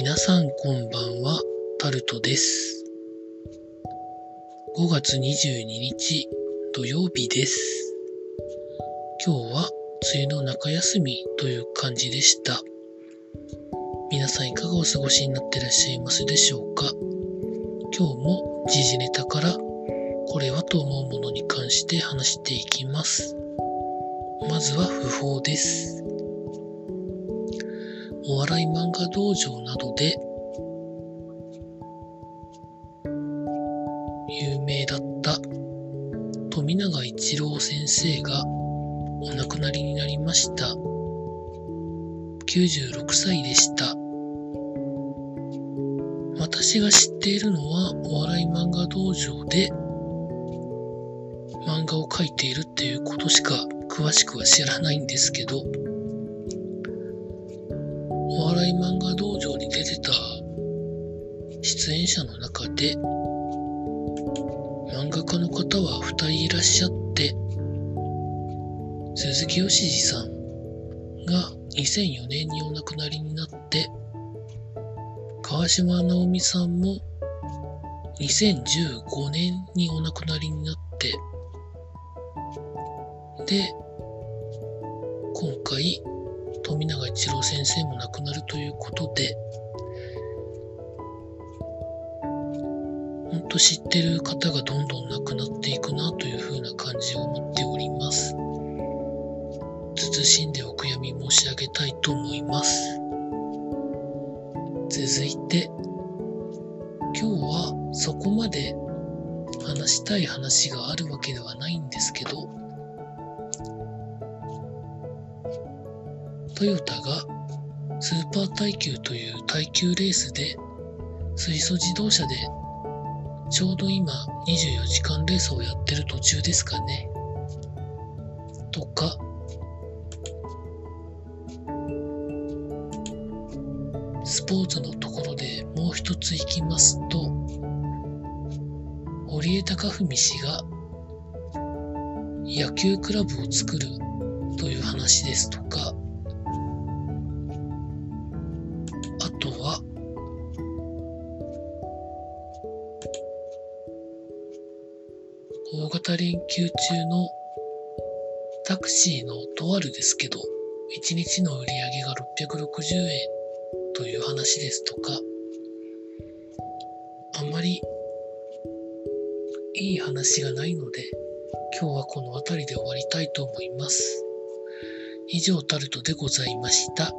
皆さんこんばんは、タルトです。5月22日土曜日です。今日は梅雨の中休みという感じでした。皆さんいかがお過ごしになってらっしゃいますでしょうか？今日も時事ネタからこれはと思うものに関して話していきます。まずは不法です。お笑い漫画道場などで有名だった富永一郎先生がお亡くなりになりました。96歳でした。私が知っているのはお笑い漫画道場で漫画を描いているっていうことしか詳しくは知らないんですけど、お笑い漫画道場に出てた出演者の中で漫画家の方は2人いらっしゃって鈴木よしじさんが2004年にお亡くなりになって川島直美さんも2015年にお亡くなりになってで今回富永一郎先生も亡くなるということで、ほんと知ってる方がどんどん亡くなっていくなというふうな感じを持っております。慎んでお悔やみ申し上げたいと思います。続いて、今日はそこまで話したい話があるわけではないんですけど、トヨタがスーパー耐久という耐久レースで水素自動車でちょうど今24時間レースをやってる途中ですかね。とか、スポーツのところでもう一つ行きますと、堀江貴文氏が野球クラブを作るという話ですとか、大型連休中のタクシーのとあるですけど、1日の売り上げが660円という話ですとか、あまりいい話がないので、今日はこの辺りで終わりたいと思います。以上タルトでございました。